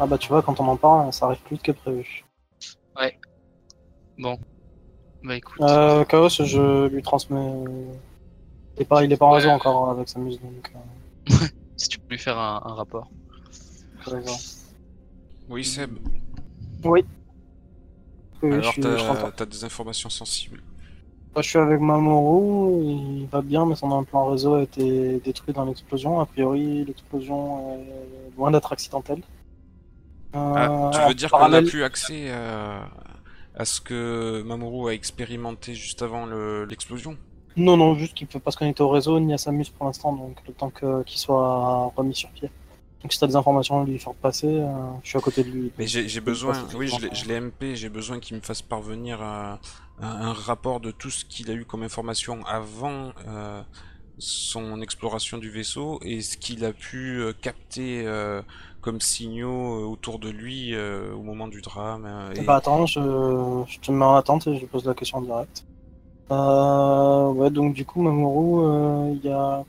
Ah bah tu vois, quand on en parle, ça arrive plus vite que prévu. Bon. Bah écoute. Euh, Chaos, je lui transmets. Il est pas, il est pas en Ouais. réseau encore avec sa muse, donc. euh, Si tu peux lui faire un, un rapport. Oui, Seb. Oui. Oui, Alors, je, t'as des informations sensibles. Moi, je suis avec Mamoru, il va bien, mais son implant réseau a été détruit dans l'explosion. A priori, l'explosion est loin d'être accidentelle. Euh, Ah, tu veux dire qu'on n'a plus accès à, à ce que Mamoru a expérimenté juste avant le- l'explosion? Non, non, juste qu'il ne peut pas se connecter au réseau ni à sa muse pour l'instant, donc le temps qu'il soit remis sur pied. Donc si tu as des informations à lui faire passer, euh, je suis à côté de lui. Mais j'ai besoin, oui, je l'ai- MP, j'ai besoin qu'il me fasse parvenir un, un- un rapport de tout ce qu'il a eu comme information avant euh, son exploration du vaisseau et ce qu'il a pu euh, capter euh, comme signaux euh, autour de lui euh, au moment du drame. euh, et- Bah attends, je, je te mets en attente et je pose la question en direct. Euh, ouais, donc du coup, Mamoru, euh, il y a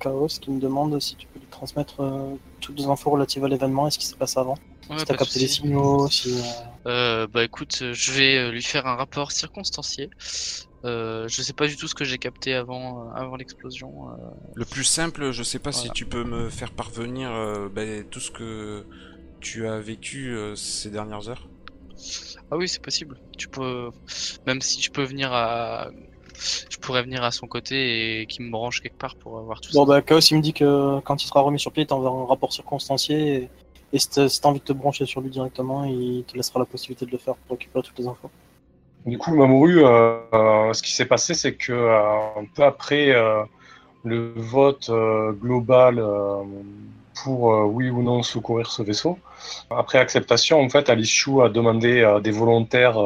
Chaos qui me demande si tu peux lui transmettre euh, toutes les infos relatives à l'événement et ce qui s'est passé avant. Ouais, si t'as capté les signaux, si... euh, Euh, bah écoute, je vais lui faire un rapport circonstancié. Euh, je sais pas du tout ce que j'ai capté avant, euh, avant l'explosion. euh. Le plus simple, je sais pas si tu peux me faire parvenir euh, ben, tout ce que tu as vécu euh, ces dernières heures. Ah oui, c'est possible. Tu peux, même si je peux venir à, je pourrais venir à son côté et qu'il me branche quelque part pour avoir tout Bon ça. bah Chaos il me dit que quand il sera remis sur pied, il t'enverra un rapport circonstancié et, et si t'as si t'as envie de te brancher sur lui directement, il te laissera la possibilité de le faire pour récupérer toutes les infos. Du coup, Mamoru, euh, euh, ce qui s'est passé, c'est que euh, un peu après le vote global pour oui ou non secourir ce vaisseau, après acceptation, en fait, Alice Chou a demandé à des volontaires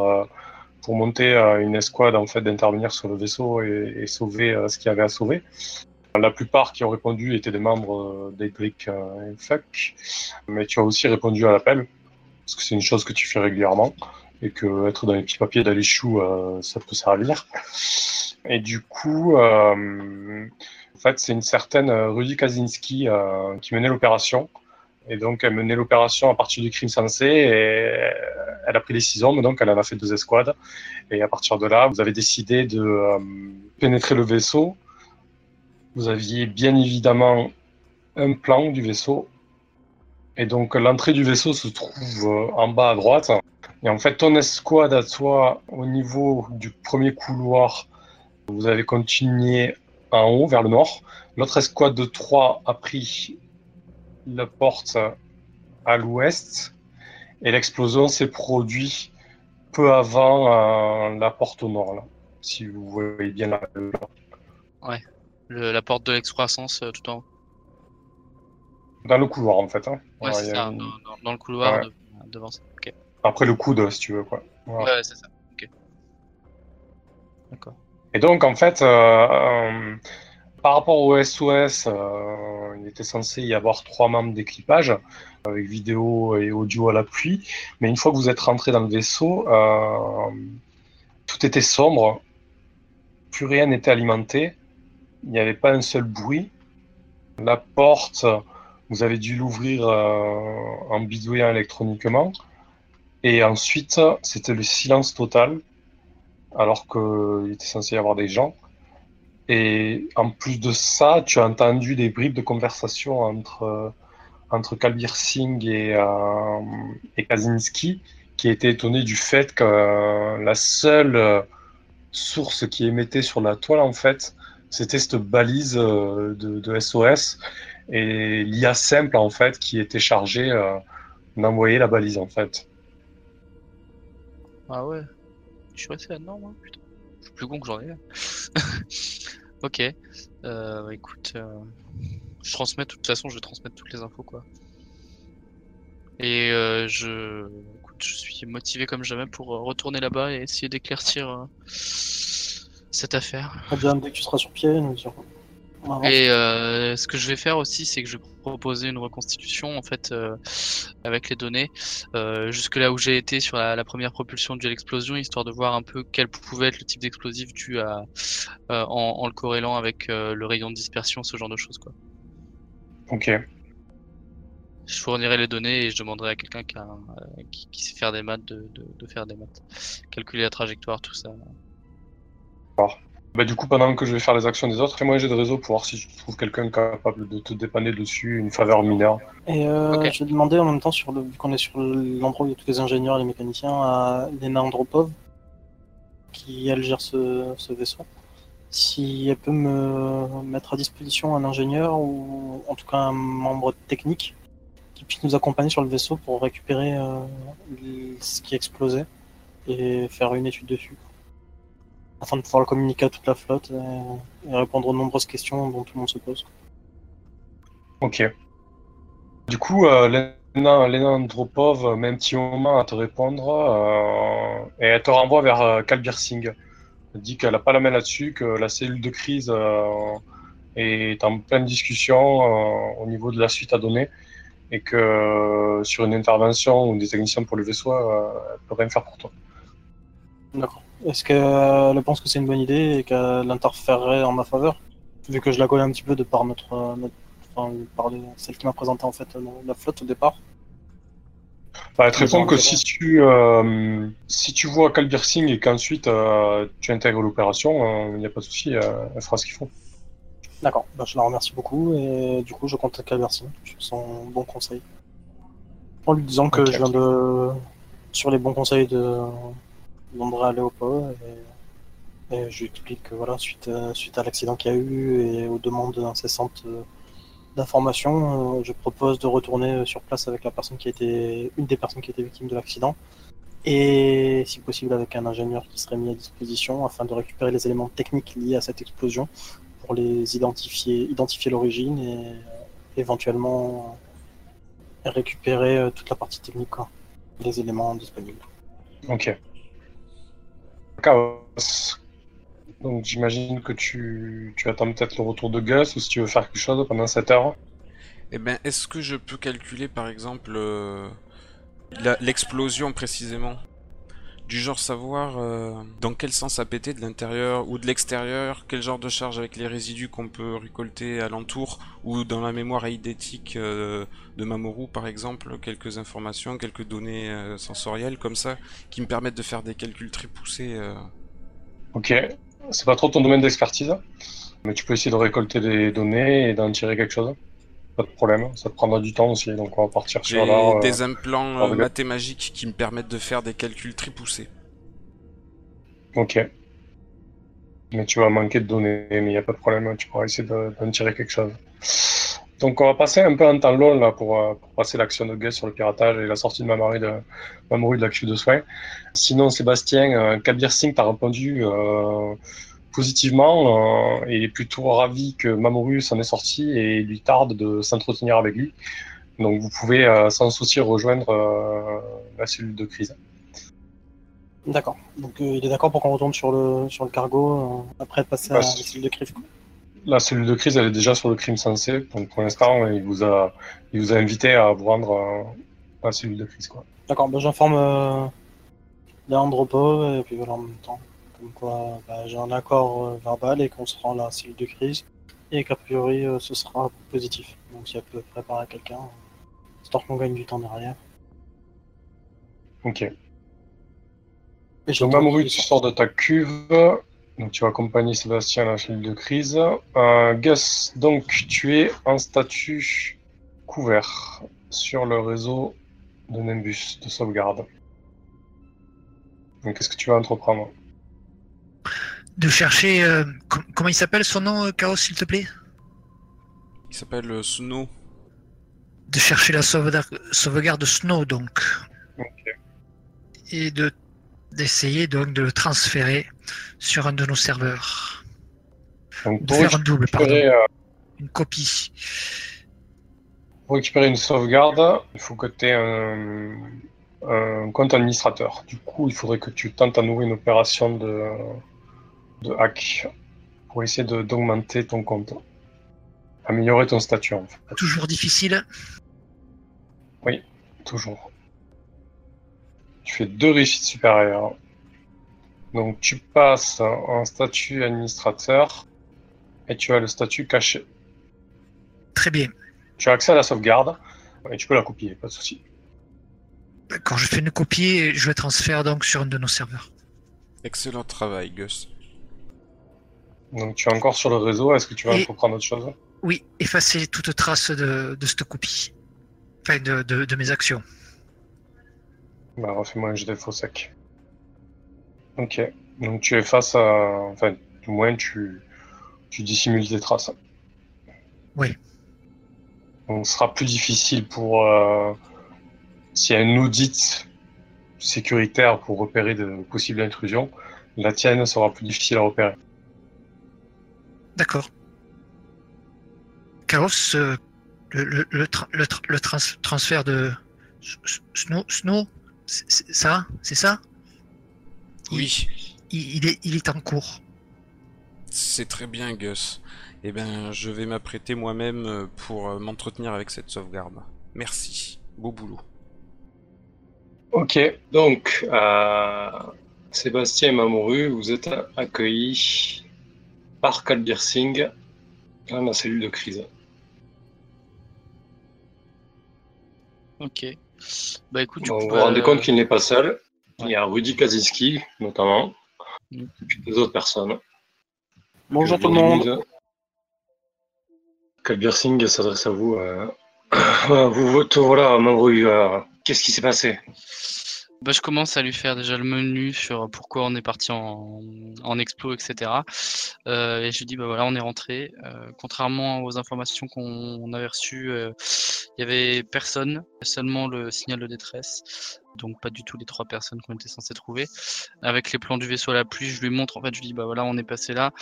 pour monter une escouade en fait d'intervenir sur le vaisseau et, sauver ce qu'il y avait à sauver. La plupart qui ont répondu étaient des membres et Fuck, mais tu as aussi répondu à l'appel parce que c'est une chose que tu fais régulièrement et que être dans les petits papiers d'Alichou, euh, ça peut servir. Et du coup, euh, en fait, c'est une certaine euh, Rudy Kaczynski qui menait l'opération. Et donc, elle menait l'opération à partir du crime sensé et elle a pris les six hommes, donc elle en a fait deux escouades. Et à partir de là, vous avez décidé de pénétrer le vaisseau. Vous aviez bien évidemment un plan du vaisseau. Et donc, l'entrée du vaisseau se trouve en bas à droite. Et en fait, ton escouade à toi, au niveau du premier couloir, vous avez continué en haut, vers le nord. L'autre escouade de 3 a pris la porte à l'ouest. Et l'explosion s'est produite peu avant euh, la porte au nord, là. Si vous voyez bien la, Le- la porte de l'excroissance euh, tout en haut. dans le couloir, en fait. hein. Ouais, Ouais, c'est ça, une- dans, dans- dans le couloir Ouais. de- devant ça. Après le coude, si tu veux, quoi. Voilà. Ouais, c'est ça. Ok. D'accord. Et donc, en fait, euh, euh, par rapport au SOS, euh, il était censé y avoir trois membres d'équipage, avec vidéo et audio à l'appui. Mais une fois que vous êtes rentré dans le vaisseau, euh, tout était sombre, plus rien n'était alimenté, il n'y avait pas un seul bruit. La porte, vous avez dû l'ouvrir euh, en bidouillant électroniquement. Et ensuite, c'était le silence total alors qu'il était censé y avoir des gens. Et en plus de ça, tu as entendu des bribes de conversation entre, entre Kalbir Singh et, euh, Kaczynski, qui étaient étonnés du fait que euh, la seule euh, source qui émettait sur la toile, en fait, c'était cette balise euh, de, de SOS et l'IA simple, en fait, qui était chargée d'envoyer la balise, en fait. Ah ouais. Je suis resté là-dedans, moi, putain. Je suis plus con que j'en ai là. ok. Euh, bah, écoute, euh, je transmets, de toute façon, je vais transmettre toutes les infos, quoi. Et euh, je, écoute, je suis motivé comme jamais pour retourner là-bas et essayer d'éclaircir cette affaire. Bien, dès que tu seras sur pied, nous dirons. Et euh, ce que je vais faire aussi, c'est que je vais proposer une reconstitution en fait euh, avec les données euh, jusque là où j'ai été sur la, la première propulsion due à l'explosion, histoire de voir un peu quel pouvait être le type d'explosif dû à euh, en, en le corrélant avec euh, le rayon de dispersion, ce genre de choses quoi. Ok. je fournirai les données et je demanderai à quelqu'un qui, euh, qui, qui sait faire des maths de, de, de faire des maths. Calculer la trajectoire, tout ça. Bah, du coup, pendant que je vais faire les actions des autres, fais-moi un jet de réseau pour voir si je trouve quelqu'un capable de te dépanner dessus, une faveur mineure. Et euh, je vais demander en même temps, sur le, vu qu'on est sur l'endroit où il y a tous les ingénieurs et les mécaniciens, à Lena Andropov, qui elle gère ce, ce vaisseau, si elle peut me mettre à disposition un ingénieur ou en tout cas un membre technique qui puisse nous accompagner sur le vaisseau pour récupérer euh, ce qui a explosé et faire une étude dessus. Afin de pouvoir le communiquer à toute la flotte et, répondre aux nombreuses questions dont tout le monde se pose. Ok. Du coup, euh, Lena, Andropov met un petit moment à te répondre euh, et elle te renvoie vers euh, Kalbir Singh. Elle dit qu'elle n'a pas la main là-dessus, que la cellule de crise euh, est en pleine discussion euh, au niveau de la suite à donner et que sur une intervention ou des techniciens pour le vaisseau, elle peut rien faire pour toi. D'accord. Est-ce qu'elle pense que c'est une bonne idée et qu'elle interférerait en ma faveur? Vu que je la connais un petit peu de par notre. euh, notre- enfin, par les- celle qui m'a présenté en fait la flotte au départ. Bah, elle te répond que si tu, euh, si tu vois Kalbir Singh et qu'ensuite euh, tu intègres l'opération, il n'y a pas de souci, euh, elle fera ce qu'il faut. D'accord. Bah, je la remercie beaucoup et du coup je contacte Calversi sur son bon conseil. En lui disant que je viens de. sur les bons conseils de d'Andrea Léopold et, et je explique que voilà, suite à, suite à l'accident qu'il y a eu et aux demandes incessantes euh, d'informations, euh, je propose de retourner sur place avec la personne qui a été. une des personnes qui a été victime de l'accident. Et si possible avec un ingénieur qui serait mis à disposition afin de récupérer les éléments techniques liés à cette explosion pour les identifier, identifier l'origine et euh, éventuellement euh, récupérer euh, toute la partie technique, quoi, les éléments disponibles. Ok. Chaos. Donc j'imagine que tu, attends peut-être le retour de Gus ou si tu veux faire quelque chose pendant cette heure. Eh ben, est-ce que je peux calculer par exemple euh, l'explosion précisément? Du genre savoir euh, dans quel sens ça pétait de l'intérieur ou de l'extérieur, quel genre de charge avec les résidus qu'on peut récolter alentour ou dans la mémoire eidétique euh, de Mamoru par exemple, quelques informations, quelques données euh, sensorielles comme ça qui me permettent de faire des calculs très poussés. Ok. C'est pas trop ton domaine d'expertise, mais tu peux essayer de récolter des données et d'en tirer quelque chose. Pas de problème. Ça te prendra du temps aussi, donc on va partir sur là. euh, des implants euh, mathématiques qui me permettent de faire des calculs très poussés. Ok. Mais tu vas manquer de données, mais il n'y a pas de problème, tu pourras essayer de- d'en tirer quelque chose. Donc on va passer un peu en temps long là pour, euh, pour passer l'action de Gus sur le piratage et la sortie de Mamoru de, Mamoru de la queue de soins. Sinon Sébastien, euh, Kabir Singh t'a répondu positivement euh, et est plutôt ravi que Mamoru s'en est sorti et il lui tarde de s'entretenir avec lui. Donc vous pouvez euh, sans souci rejoindre euh, la cellule de crise. D'accord. Donc euh, il est d'accord pour qu'on retourne sur le, sur le cargo euh, après passé Bah, à la c'est- cellule de crise. quoi. La cellule de crise, elle est déjà sur le crime sensé. Donc pour l'instant, il vous a, il vous a invité à vous rendre euh, à la cellule de crise. Quoi. D'accord, bah, j'informe euh, Leandropo et puis voilà en même temps. Comme quoi bah, j'ai un accord euh, verbal et qu'on se rend la cellule de crise et qu'a priori euh, ce sera positif. Donc si elle peut préparer quelqu'un, euh, histoire qu'on gagne du temps derrière. Ok. Et Donc Mamoru, tu sors de ta cuve. Donc tu vas accompagner Sébastien à la cellule de crise. Euh, Gus, donc tu es en statut couvert sur le réseau de Nimbus de sauvegarde. Donc qu'est-ce que tu vas entreprendre? De chercher. euh, com- comment il s'appelle son nom, euh, Chaos, s'il te plaît? Il s'appelle euh, Snow. De chercher la sauvegarde, sauvegarde Snow, donc. Ok. Et de d'essayer donc de le transférer sur un de nos serveurs. Donc De pour faire un double, pardon. euh, Une copie. pour récupérer une sauvegarde, il faut que tu aies un, un compte administrateur. Du coup, il faudrait que tu tentes à nouveau une opération de, de hack pour essayer de- d'augmenter ton compte. Améliorer ton statut, en fait. Toujours difficile. Toujours. Tu fais deux réussites supérieures. Donc tu passes en statut administrateur et tu as le statut caché. Très bien. Tu as accès à la sauvegarde. Et tu peux la copier, pas de souci. Quand je fais une copie, je le transfère donc sur un de nos serveurs. Excellent travail, Gus. Donc tu es encore sur le réseau, est-ce que tu vas Et- reprendre autre chose? Oui, effacer toute trace de, de cette copie. Enfin, de, de, de mes actions. Bah refais-moi un jet d'info sec. Ok, donc tu es face à... Enfin, du moins tu, tu dissimules tes traces. Oui. Donc ce sera plus difficile pour... euh, S'il y a un audit sécuritaire pour repérer de possibles intrusions, la tienne sera plus difficile à repérer. D'accord. Chaos, euh, le, le, le, tra- le tra- le trans- transfert de Snow, Snow ça C'est ça? Oui, il, il est, il est en cours. c'est très bien, Gus. Eh bien, je vais m'apprêter moi-même euh, pour euh, m'entretenir avec cette sauvegarde. Merci. Beau boulot. Ok, donc euh, Sébastien et Mamoru, vous êtes accueillis par Kalbir Singh dans la cellule de crise. Ok. Bah écoute, vous vous rendez compte qu'il n'est pas seul. Il y a Rudy Kaczynski, notamment, Mm. et puis des autres personnes. Bonjour tout le monde. dise. Kalbir Singh s'adresse à vous. euh, vous vote, voilà, Mamoru, euh, qu'est-ce qui s'est passé? Bah, je commence à lui faire déjà le menu sur pourquoi on est parti en, en explo, etc. Euh, et je lui dis, bah voilà, on est rentré. Euh, contrairement aux informations qu'on avait reçues, euh, il y avait personne, seulement le signal de détresse. Donc pas du tout les trois personnes qu'on était censé trouver. Avec les plans du vaisseau à la pluie, je lui montre, en fait, je lui dis, bah voilà, on est passé là.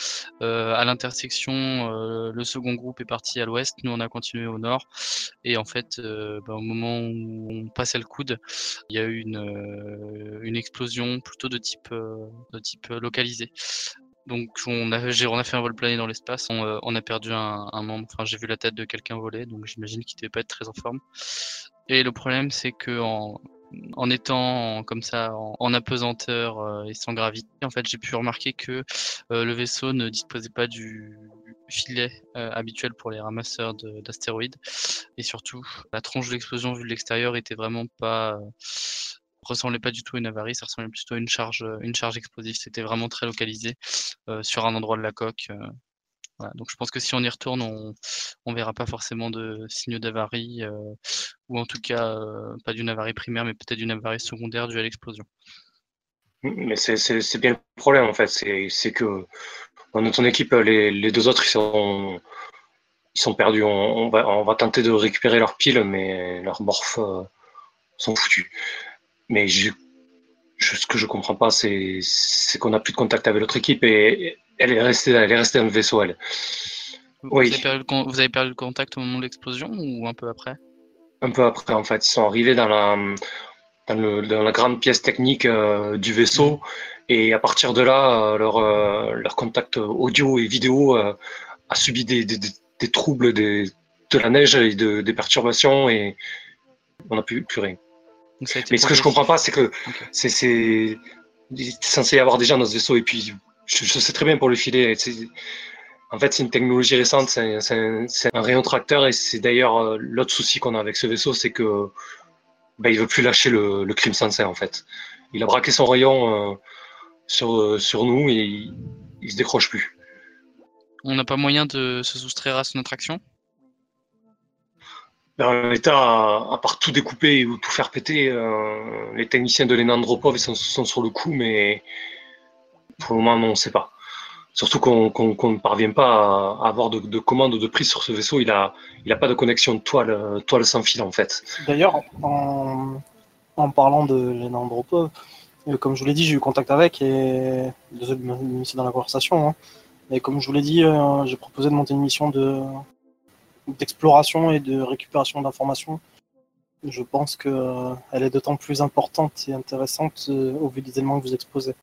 Euh, à l'intersection, euh, le second groupe est parti à l'ouest, nous on a continué au nord. Et en fait, euh, bah, au moment où on passait le coude, il y a eu une, explosion plutôt de type, de type localisé. Donc on a, fait un vol plané dans l'espace, on, euh, a perdu un, membre, enfin j'ai vu la tête de quelqu'un voler, donc j'imagine qu'il devait pas être très en forme. Et le problème c'est que en, étant comme ça en, apesanteur euh, et sans gravité, en fait j'ai pu remarquer que euh, le vaisseau ne disposait pas du filet habituel pour les ramasseurs de- d'astéroïdes. Et surtout, la tronche de l'explosion vue de l'extérieur était vraiment pas ressemblait pas du tout à une avarie, ça ressemblait plutôt à une charge, euh, une charge explosive. C'était vraiment très localisé euh, sur un endroit de la coque. euh. Donc je pense que si on y retourne, on, on verra pas forcément de signaux d'avarie, ou en tout cas pas d'une avarie primaire, mais peut-être d'une avarie secondaire due à l'explosion. Mais c'est- bien le problème en fait, c'est que dans ton équipe, les, deux autres ils sont, perdus. On, va, tenter de récupérer leurs piles, mais leurs morphes sont foutus. Mais je, je- ce que je comprends pas, c'est c'est qu'on n'a plus de contact avec l'autre équipe et elle est restée, elle est restée dans le vaisseau elle. Vous, Oui. avez perdu le, vous avez perdu le contact au moment de l'explosion ou un peu après? Un peu après en fait, ils sont arrivés dans la dans, le- dans la grande pièce technique euh, du vaisseau et à partir de là, euh, leur euh, leur contact audio et vidéo a subi des, des, des- des troubles, des, de la neige et de, des perturbations et on n'a plus, plus rien. Donc, ça a été Mais ce que je comprends pas, c'est que c'est censé y avoir des gens dans ce vaisseau et puis je, je sais très bien pour le filer. c'est- En fait, c'est une technologie récente, c'est un, rayon tracteur et c'est d'ailleurs euh, l'autre souci qu'on a avec ce vaisseau, c'est que ben, il veut plus lâcher le, le crime sensé en fait. Il a braqué son rayon euh, sur, euh, sur nous et il, il se décroche plus. On n'a pas moyen de se soustraire à son attraction? L'état, à, à part tout découper ou tout faire péter, euh, les techniciens de l'Enandropov sont, sont sur le coup, mais pour le moment, non, on ne sait pas. Surtout qu'on ne parvient pas à avoir de, de commande de prise sur ce vaisseau. Il n'a pas de connexion de toile, euh, toile sans fil, en fait. D'ailleurs, en, parlant de Lena Andropov, euh, comme je vous l'ai dit, j'ai eu contact avec et désolé de dans la conversation. Hein, mais comme je vous l'ai dit, j'ai proposé de monter une mission de d'exploration et de récupération d'informations. Je pense que euh, est d'autant plus importante et intéressante euh, au vu des éléments que vous exposez.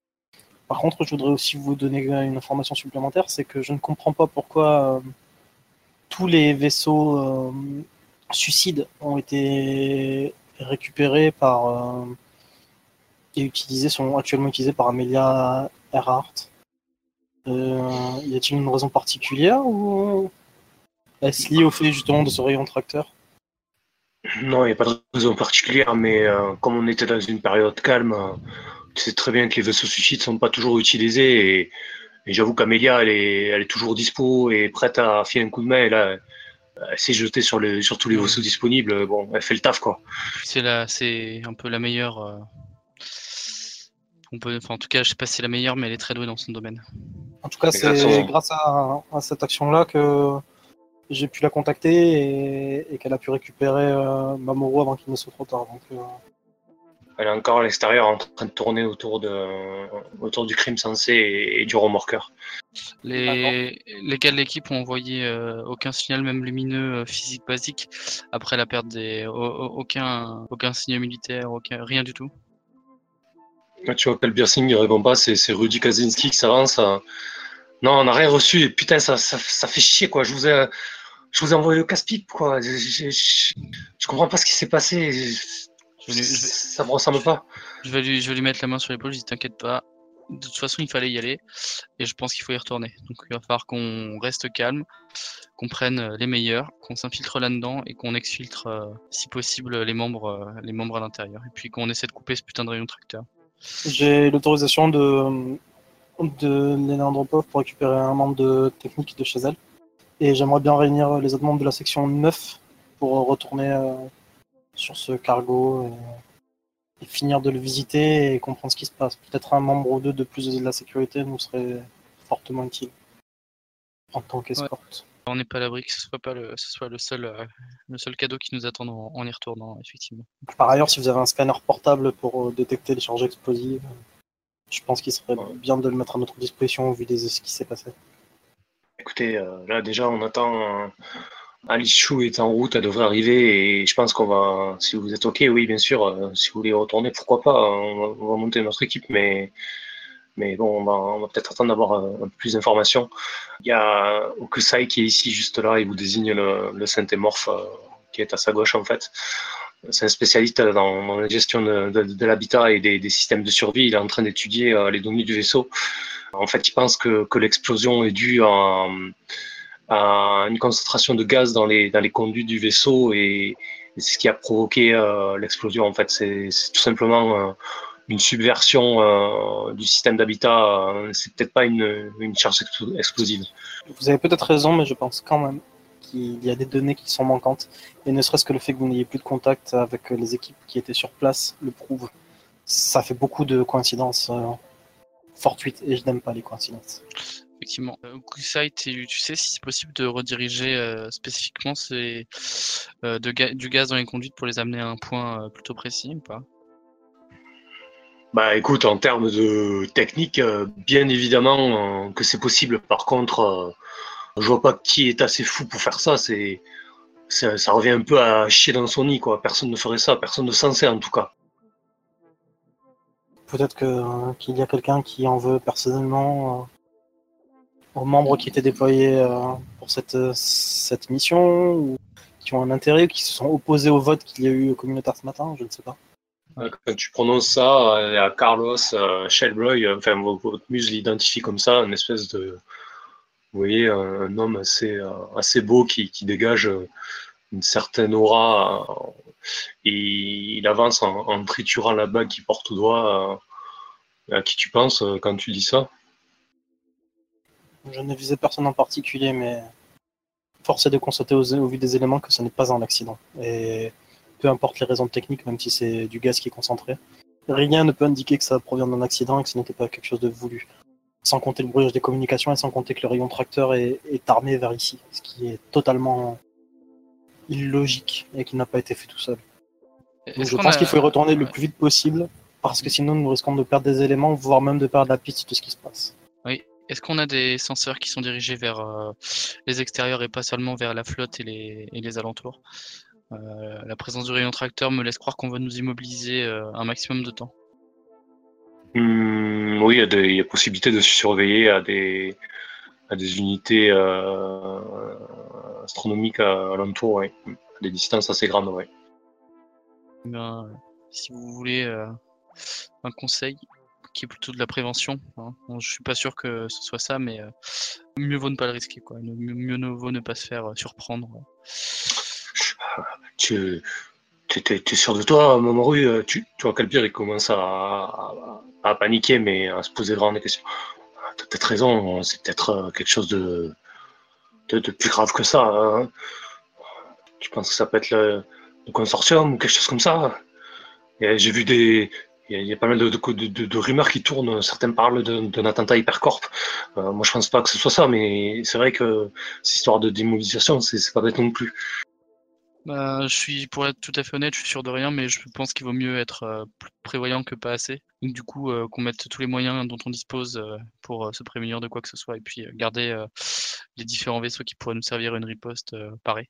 Par contre, je voudrais aussi vous donner une information supplémentaire, c'est que je ne comprends pas pourquoi euh, tous les vaisseaux suicides ont été récupérés par et utilisés sont actuellement utilisés par Amelia Earhart. Y a-t-il une raison particulière ou est-ce lié au fait justement de ce rayon tracteur? Non, il n'y a pas de raison particulière, mais euh, comme on était dans une période calme, euh, tu sais très bien que les vaisseaux suicides ne sont pas toujours utilisés. Et, et j'avoue qu'Amélia, elle est, elle est toujours dispo et prête à filer un coup de main. Et là, elle s'est jetée sur, les, sur tous les vaisseaux disponibles. Bon, elle fait le taf, quoi. C'est la, c'est un peu la meilleure. euh, On peut, enfin, en tout cas, je sais pas si c'est la meilleure, mais elle est très douée dans son domaine. En tout cas, c'est grâce à, à cette action-là que j'ai pu la contacter et, et qu'elle a pu récupérer euh, Mamoru avant qu'il ne soit trop tard. Donc, euh, Elle est encore à l'extérieur en train de tourner autour, de, autour du crime sensé et, et du remorqueur. Les, les gars de l'équipe ont envoyé euh, aucun signal, même lumineux, euh, physique basique, après la perte des. au- au- aucun, aucun signe militaire, aucun, rien du tout. Là, tu vois, Pelbiersing ne répond pas, c'est c'est Rudy Kaczynski qui s'avance. euh. Non, on n'a rien reçu. Et putain, ça, ça, ça fait chier, quoi. Je vous ai, je vous ai envoyé le casse-pipe, quoi. Je, je, je- je comprends pas ce qui s'est passé. Je- Je vais lui- je vais- Ça me ressemble pas. Je vais lui, je vais lui mettre la main sur l'épaule, je dis t'inquiète pas. De toute façon, il fallait y aller et je pense qu'il faut y retourner. Donc il va falloir qu'on reste calme, qu'on prenne euh, les meilleurs, qu'on s'infiltre là-dedans et qu'on exfiltre, euh, si possible, les membres, euh, les membres à l'intérieur. Et puis qu'on essaie de couper ce putain de rayon tracteur. j'ai l'autorisation de, de Léna Andropov pour récupérer un membre de technique de chez elle. Et j'aimerais bien réunir les autres membres de la section 9 pour retourner euh, sur ce cargo et, et finir de le visiter et comprendre ce qui se passe. Peut-être un membre ou deux de plus de la sécurité nous serait fortement utile en tant qu'escorte. On n'est pas à l'abri que ce soit pas le, ce soit le seul, euh, le seul cadeau qui nous attend en, en y retournant, effectivement. Par ailleurs, si vous avez un scanner portable pour euh, détecter les charges explosives, je pense qu'il serait bien de le mettre à notre disposition au vu de ce qui s'est passé. Écoutez, euh, là, déjà, on attend. euh, Alice Chou est en route, elle devrait arriver. Et je pense qu'on va. Si vous êtes OK, oui, bien sûr. euh, si vous voulez retourner, pourquoi pas. hein, On va, on va monter notre équipe, mais. Mais bon, on va, peut-être attendre d'avoir euh, un peu plus d'informations. Il y a Okusai qui est ici, juste là. Il vous désigne le, le synthémorphe euh, qui est à sa gauche, en fait. C'est un spécialiste dans, la gestion de, l'habitat et des, systèmes de survie. Il est en train d'étudier euh, les données du vaisseau. En fait, il pense que, l'explosion est due à, une concentration de gaz dans les, dans conduits du vaisseau et, c'est ce qui a provoqué euh, l'explosion. En fait, c'est tout simplement euh, une subversion du système d'habitat. c'est peut-être pas une, charge explo- explosive. Vous avez peut-être raison, mais je pense quand même qu'il y a des données qui sont manquantes. Et ne serait-ce que le fait que vous n'ayez plus de contact avec les équipes qui étaient sur place le prouve. Ça fait beaucoup de coïncidences euh, fortuites et je n'aime pas les coïncidences. Effectivement. Euh, Kusai, tu, tu sais si c'est possible de rediriger euh, spécifiquement ces, euh, de ga- du gaz dans les conduites pour les amener à un point euh, plutôt précis ou pas? Bah écoute, en termes de technique, euh, bien évidemment euh, que c'est possible. Par contre, euh, je vois pas qui est assez fou pour faire ça. C'est, ça, ça revient un peu à chier dans son nid, quoi. Personne ne ferait ça, personne ne censé en tout cas. Peut-être que, euh, qu'il y a quelqu'un qui en veut personnellement euh, aux membres qui étaient déployés euh, pour cette, cette mission, ou qui ont un intérêt, qui se sont opposés au vote qu'il y a eu au communautaire ce matin, je ne sais pas. Quand tu prononces ça, il y a Carlos, euh, Shellboy, enfin vo- votre muse l'identifie comme ça, une espèce de, vous voyez, un, un homme assez, euh, assez beau qui, qui dégage euh, une certaine aura. euh, et il avance en, triturant la bague qu'il porte au doigt. euh, à qui tu penses euh, quand tu dis ça Je ne visais personne en particulier, mais force est de constater au vu des éléments que ce n'est pas un accident. Et peu importe les raisons techniques, même si c'est du gaz qui est concentré, rien ne peut indiquer que ça provient d'un accident et que ce n'était pas quelque chose de voulu. Sans compter le brouillage des communications et sans compter que le rayon tracteur est, est armé vers ici, ce qui est totalement illogique et qui n'a pas été fait tout seul. Donc je pense a- qu'il faut y retourner le plus vite possible, parce que sinon nous risquons de perdre des éléments, voire même de perdre la piste de ce qui se passe. Oui. Est-ce qu'on a des senseurs qui sont dirigés vers euh, les extérieurs et pas seulement vers la flotte et les, et les alentours? Euh, La présence du rayon tracteur me laisse croire qu'on va nous immobiliser euh, un maximum de temps. Hmm, Oui, il y, a des- il y a possibilité de se surveiller à des, à des unités euh, astronomiques à- alentour, ouais. à des distances assez grandes. Ouais. Bien, si vous voulez euh, un conseil qui est plutôt de la prévention, hein, bon, je suis pas sûr que ce soit ça, mais euh, mieux vaut ne pas le risquer. Quoi. Mieux, mieux vaut ne pas se faire surprendre. Tu, T'es- t'es sûr de toi, Mamoru Euh, tu, tu vois Calbir, il commence à, paniquer, mais à se poser des questions. Ah, T'as peut-être raison, c'est peut-être euh, quelque chose de, de, de plus grave que ça. hein. Tu penses que ça peut être le, consortium ou quelque chose comme ça? J'ai vu des. Il y, a, pas mal de, de, de- de rumeurs qui tournent. Certains parlent d'un attentat hypercorp. Euh, moi, je pense pas que ce soit ça, mais c'est vrai que cette histoire de démobilisation, c'est pas bête non plus. Bah, je suis, pour être tout à fait honnête, je suis sûr de rien, mais je pense qu'il vaut mieux être euh, plus prévoyant que pas assez. Donc du coup, euh, qu'on mette tous les moyens dont on dispose euh, pour se prémunir de quoi que ce soit, et puis garder les différents vaisseaux qui pourraient nous servir une riposte parée.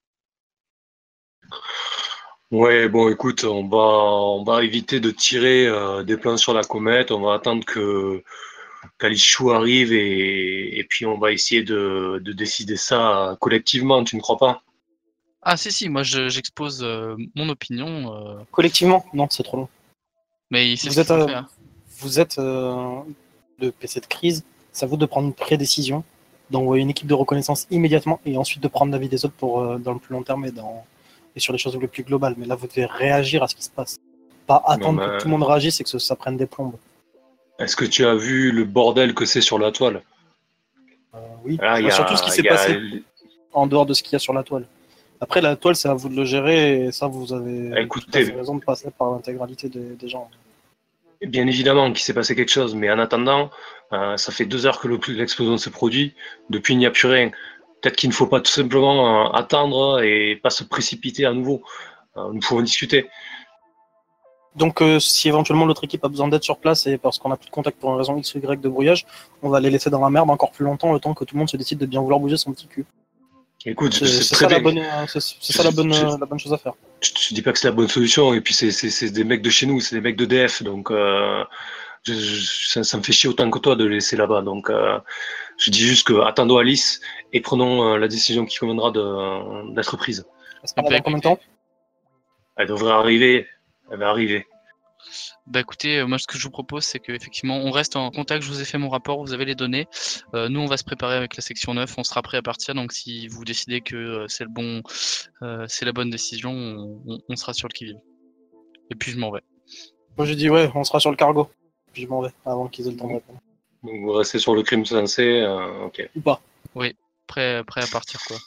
Ouais, bon, écoute, on va, on va éviter de tirer des plans sur la comète. On va attendre que qu'Alishu arrive et, puis on va essayer de décider ça collectivement. Tu ne crois pas? Ah si si, moi je- j'expose euh, mon opinion, euh, Collectivement, non, c'est trop long. mais c'est Vous ce êtes, euh. Vous êtes euh, le PC de crise, ça vous de prendre une pré-décision, d'envoyer une équipe de reconnaissance immédiatement et ensuite de prendre l'avis des autres pour euh, dans le plus long terme et, dans, et sur les choses les plus globales. Mais là, vous devez réagir à ce qui se passe. Pas attendre mais- que tout le monde réagisse et que ça, ça prenne des plombes. Est-ce que tu as vu le bordel que c'est sur la toile? Euh, oui, il y a- surtout ce qui s'est il y a- passé en dehors de ce qu'il y a sur la toile. Après, la toile, c'est à vous de le gérer et ça, vous avez Ah, Écoutez. fait raison de passer par l'intégralité des, des gens. Bien évidemment qu'il s'est passé quelque chose, mais en attendant, euh, ça fait deux heures que le- l'explosion s'est produit. Depuis, il n'y a plus rien. Peut-être qu'il ne faut pas tout simplement euh, attendre et pas se précipiter à nouveau. Euh, nous pouvons discuter. Donc, si éventuellement l'autre équipe a besoin d'aide sur place et parce qu'on n'a plus de contact pour une raison X ou Y de brouillage, on va les laisser dans la merde encore plus longtemps, le temps que tout le monde se décide de bien vouloir bouger son petit cul. Écoute, C'est c'est ça, la bien. bonne, euh, c'est- c'est ça la, bonne, euh, la bonne chose à faire. Je te dis pas que c'est la bonne solution, et puis c'est- c'est c'est des mecs de chez nous, c'est des mecs de DF, donc euh, je- je- ça, ça me fait chier autant que toi de les laisser là-bas. Donc euh, je dis juste que attendons Alice et prenons euh, la décision qui conviendra de- d'être prise. Ça combien de temps? Elle devrait arriver, elle va arriver. Bah écoutez, euh, moi ce que je vous propose, c'est qu'effectivement on reste en contact, je vous ai fait mon rapport, vous avez les données. Euh, nous on va se préparer avec la section 9, on sera prêt à partir, donc si vous décidez que euh, c'est le bon euh, c'est la bonne décision, on, on- on sera sur le qui-vive. Et puis je m'en vais. Moi, j'ai dit, ouais, on sera sur le cargo. Puis je m'en vais avant qu'ils aient le temps de répondre. Donc vous restez sur le crime sensé, euh, ok. Ou pas. Prêt, prêt à partir quoi.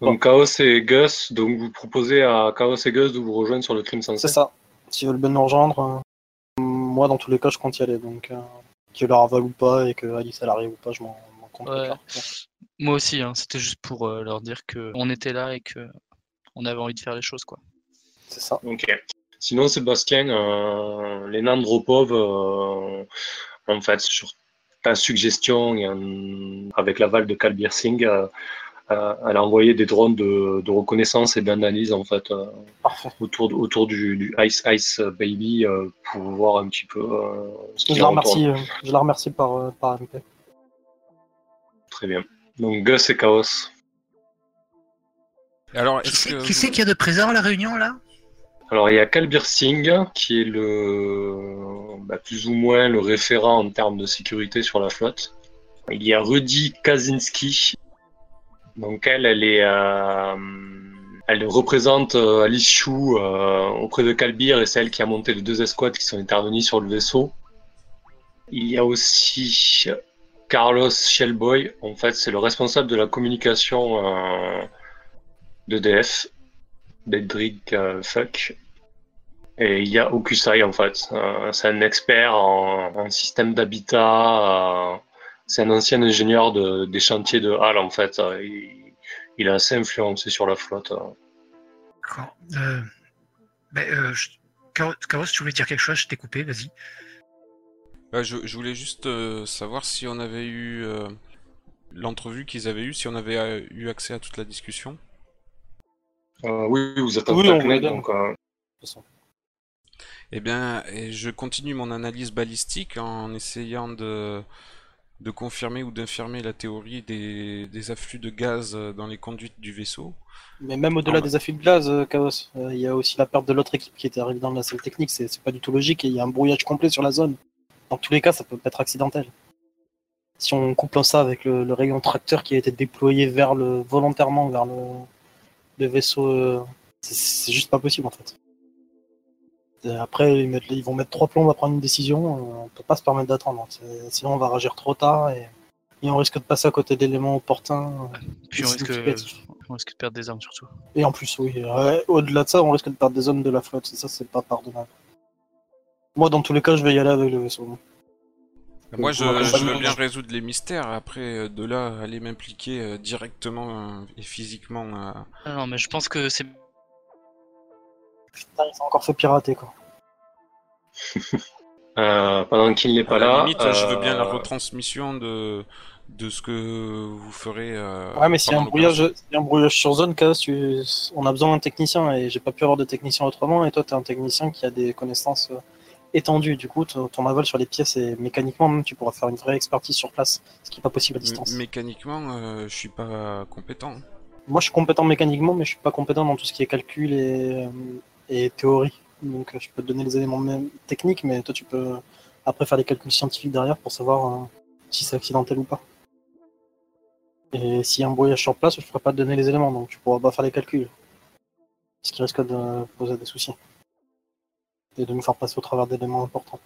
Donc Chaos et Gus, donc vous proposez à Chaos et Gus de vous rejoindre sur le crime sensé. C'est ça. S'ils veulent bien nous rejoindre, euh, moi, dans tous les cas, je compte y aller. Donc, euh, qu'ils leur avalent ou pas et que Alice, elle arrive ou pas, je m'en compte. Ouais. pas. Moi aussi, hein, c'était juste pour euh, leur dire que on était là et que on avait envie de faire les choses quoi. C'est ça. Ok. Sinon, Sébastien, euh, Lena Andropov, euh, en fait, sur ta suggestion avec l'aval de euh, euh, elle a envoyé des drones de, de reconnaissance et d'analyse en fait euh, autour, autour du, du Ice Ice Baby euh, pour voir un petit peu euh, ce Je la remercie, euh, je la remercie par, euh, par MP. Très bien. Donc Gus et Chaos. Alors, Qui est-ce c'est que qui qu'il y a de présent à la réunion là? Alors, il y a Kalbir Singh, qui est le, bah, plus ou moins le référent en termes de sécurité sur la flotte. Il y a Rudy Kaczynski. Donc, elle, elle est, euh, elle représente euh, Alice Chou euh, auprès de Kalbir et c'est elle qui a monté les deux escouades qui sont intervenues sur le vaisseau. Il y a aussi Carlos Shellboy. En fait, c'est le responsable de la communication euh, d'EDF. Dedrick euh, Fuck. Et il y a Okusai en fait. C'est un expert en système d'habitat. C'est un ancien ingénieur de, des chantiers de Halle en fait. Il, il est assez influencé sur la flotte. D'accord. Euh, ben, euh, je- Chaos, Chaos, tu voulais dire quelque chose? Je t'ai coupé, vas-y. Bah, je, je voulais juste euh, savoir si on avait eu euh, l'entrevue qu'ils avaient eue, si on avait euh, eu accès à toute la discussion. Euh, oui, vous êtes en Oui, on donc euh, Eh bien, et je continue mon analyse balistique en essayant de, de confirmer ou d'infirmer la théorie des, des afflux de gaz euh, dans les conduites du vaisseau. Mais même au-delà Ah des afflux de gaz, euh, Chaos, euh, il y a aussi la perte de l'autre équipe qui était arrivée dans la salle technique. C'est pas du tout logique et il y a un brouillage complet sur la zone. Dans tous les cas, ça peut être accidentel. Si on couple ça avec le, le rayon tracteur qui a été déployé vers le volontairement vers le, le vaisseau, euh, c'est juste pas possible en fait. Et après, ils, mettent- ils vont mettre trois plombes à prendre une décision. euh, On peut pas se permettre d'attendre. Sinon, on va réagir trop tard et, et on risque de passer à côté d'éléments opportuns. euh, Puis on risque, on risque de perdre des armes surtout. Et en plus, oui, au-delà de ça, on risque de perdre des hommes de la flotte. Et ça, c'est pas pardonnable. Moi, dans tous les cas, je vais y aller avec le vaisseau. Moi, je, veux bien résoudre les mystères. Après, euh, de là, aller m'impliquer euh, directement euh, et physiquement. euh, non, mais je pense que c'est. Putain, il s'est encore fait pirater, quoi. Euh, pendant qu'il n'est pas à la là. limite, je veux bien la euh, retransmission de, de ce que vous ferez. euh, Ouais, mais s'il y a un brouillage, un brouillage sur zone, tu... on a besoin d'un technicien et j'ai pas pu avoir de technicien autrement. Et toi, t'es un technicien qui a des connaissances euh, étendues. Du coup, ton ton aval sur les pièces et mécaniquement, même, tu pourras faire une vraie expertise sur place, ce qui est pas possible à distance. M- Mécaniquement, euh, je suis pas compétent. Moi, je suis compétent mécaniquement, mais je suis pas compétent dans tout ce qui est calcul et, euh, et théorie. Donc, euh, je peux te donner les éléments même techniques, mais toi, tu peux après faire des calculs scientifiques derrière pour savoir euh, si c'est accidentel ou pas. Et s'il y a un brouillage sur place, je pourrais pas te donner les éléments, donc tu pourras pas faire les calculs. Ce qui risque de poser des soucis. Et de nous faire passer au travers d'éléments importants.